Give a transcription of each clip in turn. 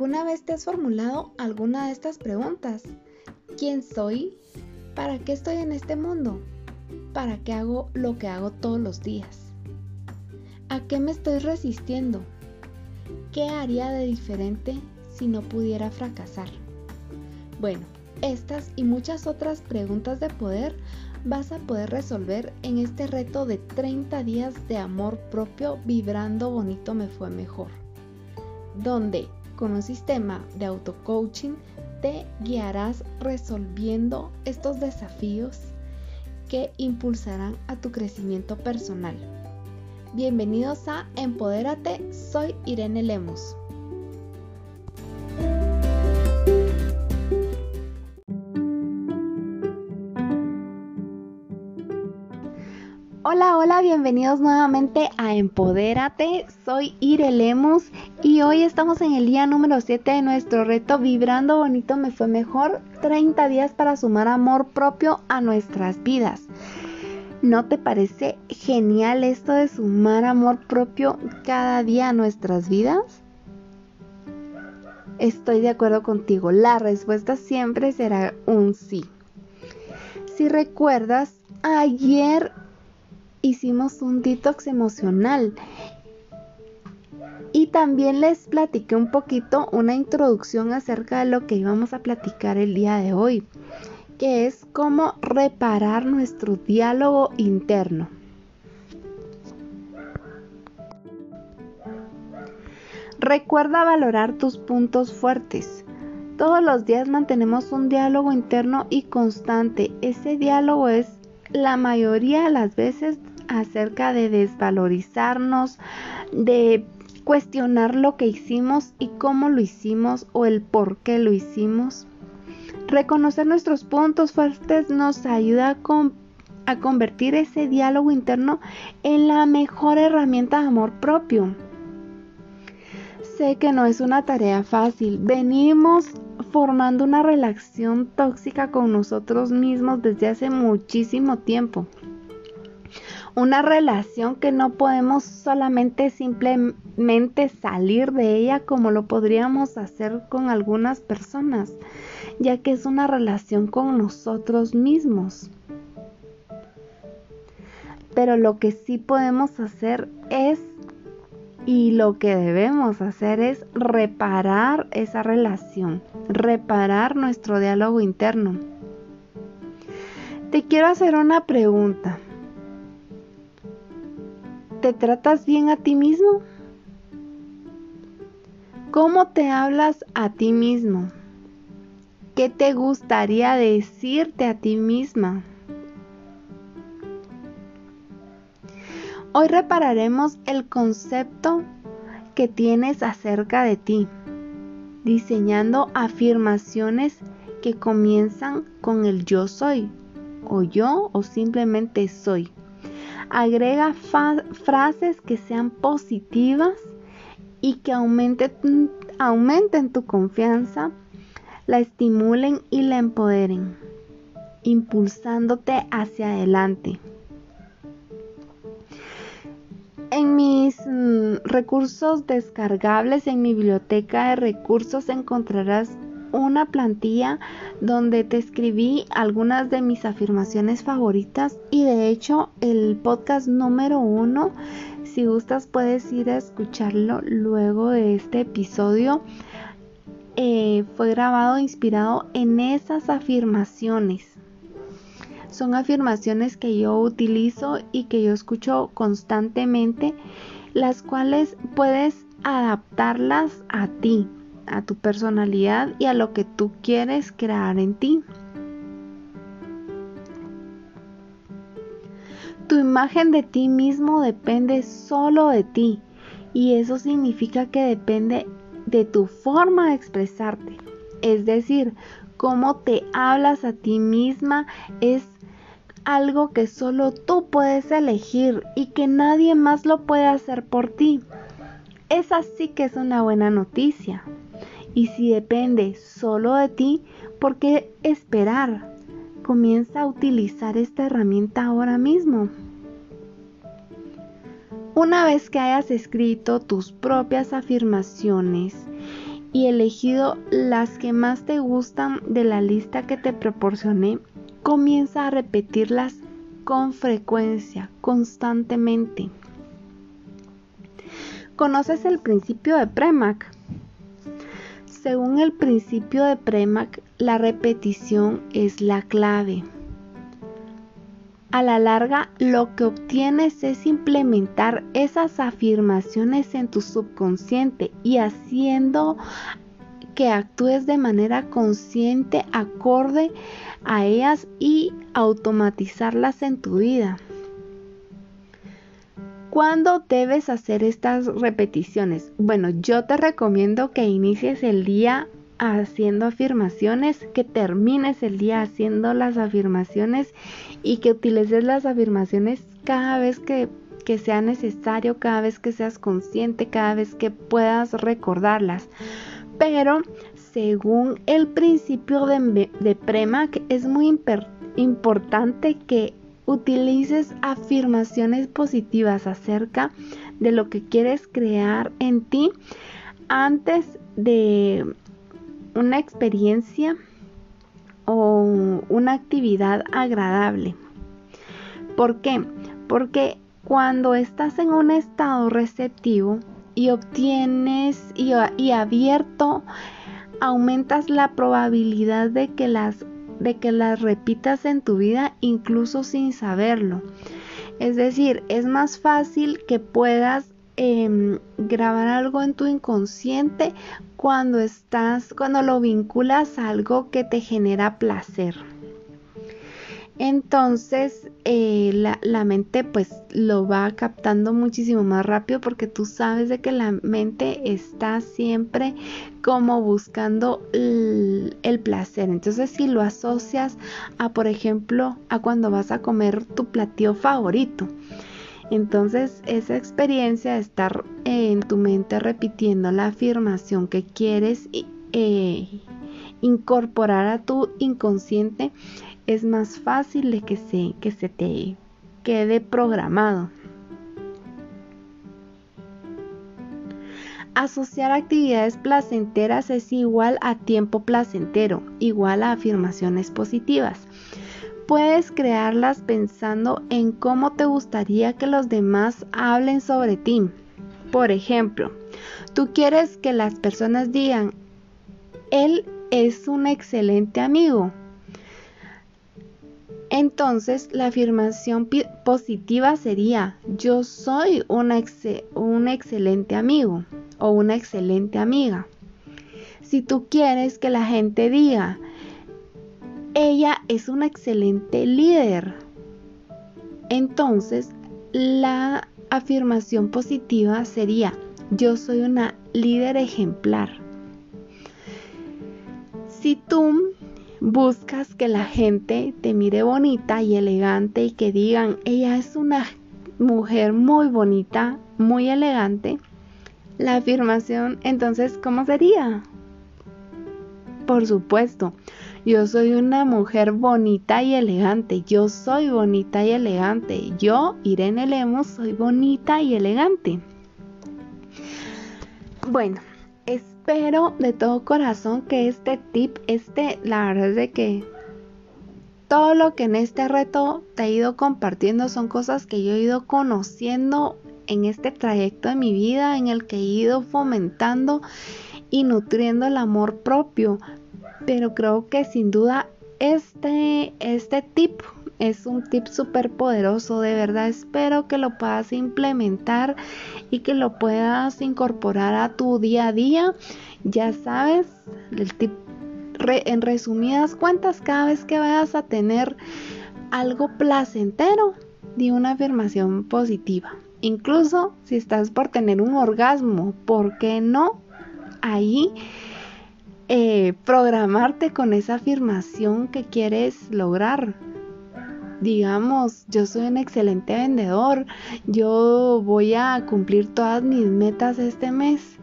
¿Alguna vez te has formulado alguna de estas preguntas? ¿Quién soy? ¿Para qué estoy en este mundo? ¿Para qué hago lo que hago todos los días? ¿A qué me estoy resistiendo? ¿Qué haría de diferente si no pudiera fracasar? Bueno, estas y muchas otras preguntas de poder vas a poder resolver en este reto de 30 días de amor propio vibrando bonito me fue mejor, con un sistema de auto-coaching te guiarás resolviendo estos desafíos que impulsarán a tu crecimiento personal. Bienvenidos a Empodérate, soy Irene Lemus. Hola, hola, bienvenidos nuevamente a Empodérate. Soy Ire Lemus y hoy estamos en el día número 7 de nuestro reto Vibrando Bonito Me Fue Mejor 30 días para sumar amor propio a nuestras vidas. ¿No te parece genial esto de sumar amor propio cada día a nuestras vidas? Estoy de acuerdo contigo, la respuesta siempre será un sí. Si recuerdas, ayer hicimos un detox emocional. Y también les platiqué un poquito una introducción acerca de lo que íbamos a platicar el día de hoy, que es cómo reparar nuestro diálogo interno. Recuerda valorar tus puntos fuertes. Todos los días mantenemos un diálogo interno y constante. Ese diálogo es la mayoría de las veces acerca de desvalorizarnos, de cuestionar lo que hicimos y cómo lo hicimos o el por qué lo hicimos. Reconocer nuestros puntos fuertes nos ayuda a, a convertir ese diálogo interno en la mejor herramienta de amor propio. Sé que no es una tarea fácil. Venimos formando una relación tóxica con nosotros mismos desde hace muchísimo tiempo una relación que no podemos solamente simplemente salir de ella como lo podríamos hacer con algunas personas, ya que es una relación con nosotros mismos. Pero lo que sí podemos hacer es y lo que debemos hacer es reparar esa relación, reparar nuestro diálogo interno. Te quiero hacer una pregunta. ¿Te tratas bien a ti mismo? ¿Cómo te hablas a ti mismo? ¿Qué te gustaría decirte a ti misma? Hoy repararemos el concepto que tienes acerca de ti, diseñando afirmaciones que comienzan con el yo soy, o yo, o simplemente soy. Agrega frases que sean positivas y que aumenten, tu confianza, la estimulen y la empoderen, impulsándote hacia adelante. En mis mm, recursos descargables, en mi biblioteca de recursos encontrarás una plantilla donde te escribí algunas de mis afirmaciones favoritas y de hecho el podcast número uno, si gustas puedes ir a escucharlo luego de este episodio. Eh, fue grabado inspirado en esas afirmaciones. Son afirmaciones que yo utilizo y que yo escucho constantemente, las cuales puedes adaptarlas a ti a tu personalidad y a lo que tú quieres crear en ti. Tu imagen de ti mismo depende solo de ti y eso significa que depende de tu forma de expresarte. Es decir, cómo te hablas a ti misma es algo que solo tú puedes elegir y que nadie más lo puede hacer por ti. Esa sí que es una buena noticia. Y si depende solo de ti, ¿por qué esperar? Comienza a utilizar esta herramienta ahora mismo. Una vez que hayas escrito tus propias afirmaciones y elegido las que más te gustan de la lista que te proporcioné, comienza a repetirlas con frecuencia, constantemente. ¿Conoces el principio de Premack? Según el principio de Premack, la repetición es la clave. A la larga, lo que obtienes es implementar esas afirmaciones en tu subconsciente y haciendo que actúes de manera consciente acorde a ellas y automatizarlas en tu vida. ¿Cuándo debes hacer estas repeticiones? Bueno, yo te recomiendo que inicies el día haciendo afirmaciones, que termines el día haciendo las afirmaciones y que utilices las afirmaciones cada vez que, sea necesario, cada vez que seas consciente, cada vez que puedas recordarlas. Pero según el principio de, de es muy importante que utilices afirmaciones positivas acerca de lo que quieres crear en ti antes de una experiencia o una actividad agradable. ¿Por qué? Porque cuando estás en un estado receptivo y obtienes y, abierto, aumentas la probabilidad de que las de que las repitas en tu vida incluso sin saberlo. Es decir, es más fácil que puedas em, grabar algo en tu inconsciente cuando estás, cuando lo vinculas a algo que te genera placer entonces eh, la, mente pues lo va captando muchísimo más rápido porque tú sabes de que la mente está siempre como buscando el, placer. Entonces si lo asocias a por ejemplo a cuando vas a comer tu platillo favorito. Entonces esa experiencia de estar en tu mente repitiendo la afirmación que quieres eh, incorporar a tu inconsciente es más fácil de que se, que se te quede programado. Asociar actividades placenteras es igual a tiempo placentero, igual a afirmaciones positivas. Puedes crearlas pensando en cómo te gustaría que los demás hablen sobre ti. Por ejemplo, tú quieres que las personas digan, él es un excelente amigo. Entonces la afirmación positiva sería yo soy un excelente amigo o una excelente amiga. Si tú quieres que la gente diga ella es una excelente líder, entonces la afirmación positiva sería yo soy una líder ejemplar. Si tú buscas que la gente te mire bonita y elegante y que digan, ella es una mujer muy bonita, muy elegante, la afirmación entonces, ¿cómo sería? Por supuesto, yo soy una mujer bonita y elegante, yo soy bonita y elegante, yo, Irene Lemos, soy bonita y elegante. Bueno, Espero de todo corazón que este tip, este, la verdad es de que todo lo que en este reto te he ido compartiendo son cosas que yo he ido conociendo en este trayecto de mi vida, en el que he ido fomentando y nutriendo el amor propio. Pero creo que sin duda este, este tip es un tip súper poderoso, de verdad espero que lo puedas implementar y que lo puedas incorporar a tu día a día. Ya sabes, tip en resumidas cuentas, cada vez que vayas a tener algo placentero, di una afirmación positiva. Incluso si estás por tener un orgasmo, ¿por qué no? Ahí eh, programarte con esa afirmación que quieres lograr digamos, yo soy un excelente vendedor, yo voy a cumplir todas mis metas este mes.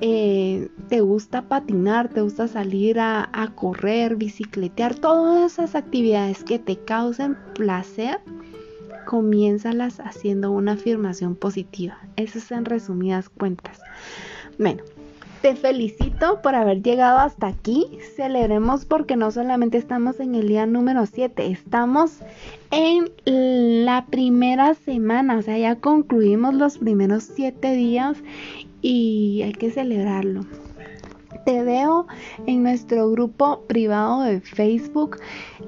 Eh, te gusta patinar, te gusta salir a, correr, bicicletear, todas esas actividades que te causen placer, comiénzalas haciendo una afirmación positiva. Eso es en resumidas cuentas. Bueno, Te felicito por haber llegado hasta aquí. Celebremos porque no solamente estamos en el día número 7, estamos en la primera semana, o sea, ya concluimos los primeros 7 días y hay que celebrarlo. Te veo en nuestro grupo privado de Facebook.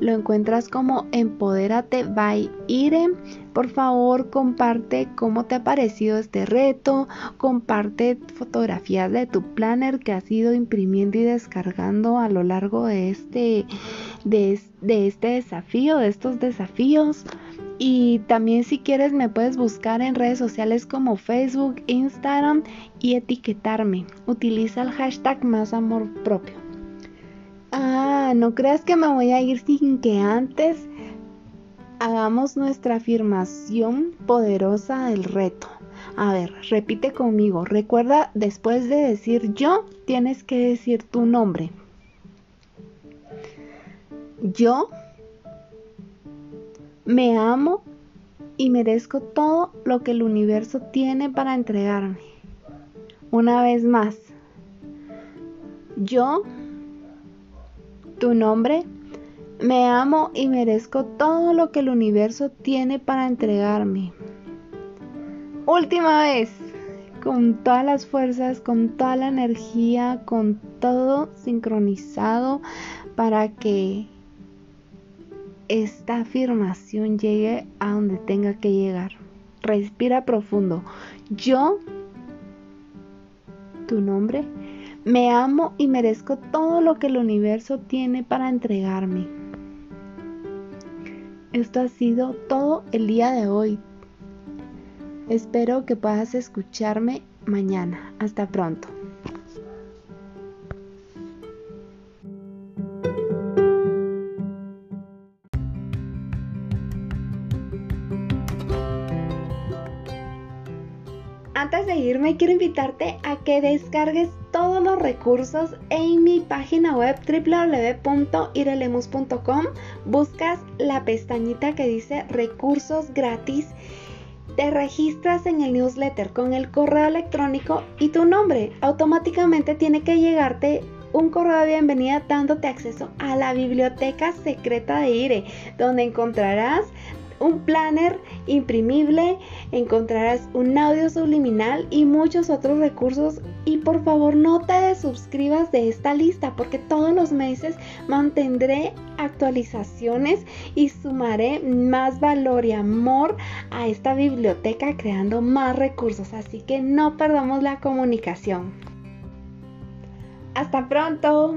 Lo encuentras como Empodérate by Ire. Por favor, comparte cómo te ha parecido este reto. Comparte fotografías de tu planner que has ido imprimiendo y descargando a lo largo de este, de este desafío, de estos desafíos. Y también si quieres me puedes buscar en redes sociales como Facebook, Instagram y etiquetarme. Utiliza el hashtag más. Ah, no creas que me voy a ir sin que antes hagamos nuestra afirmación poderosa del reto. A ver, repite conmigo. Recuerda, después de decir yo, tienes que decir tu nombre. Yo me amo y merezco todo lo que el universo tiene para entregarme. Una vez más, yo, tu nombre, me amo y merezco todo lo que el universo tiene para entregarme. Última vez, con todas las fuerzas, con toda la energía, con todo sincronizado para que esta afirmación llegue a donde tenga que llegar. Respira profundo. Yo, tu nombre, me amo y merezco todo lo que el universo tiene para entregarme. Esto ha sido todo el día de hoy. Espero que puedas escucharme mañana. Hasta pronto. Quiero invitarte a que descargues todos los recursos en mi página web www.irelemus.com. Buscas la pestañita que dice recursos gratis. Te registras en el newsletter con el correo electrónico y tu nombre. Automáticamente tiene que llegarte un correo de bienvenida dándote acceso a la biblioteca secreta de IRE, donde encontrarás un planner imprimible, encontrarás un audio subliminal y muchos otros recursos. Y por favor no te desuscribas de esta lista porque todos los meses mantendré actualizaciones y sumaré más valor y amor a esta biblioteca creando más recursos. Así que no perdamos la comunicación. Hasta pronto.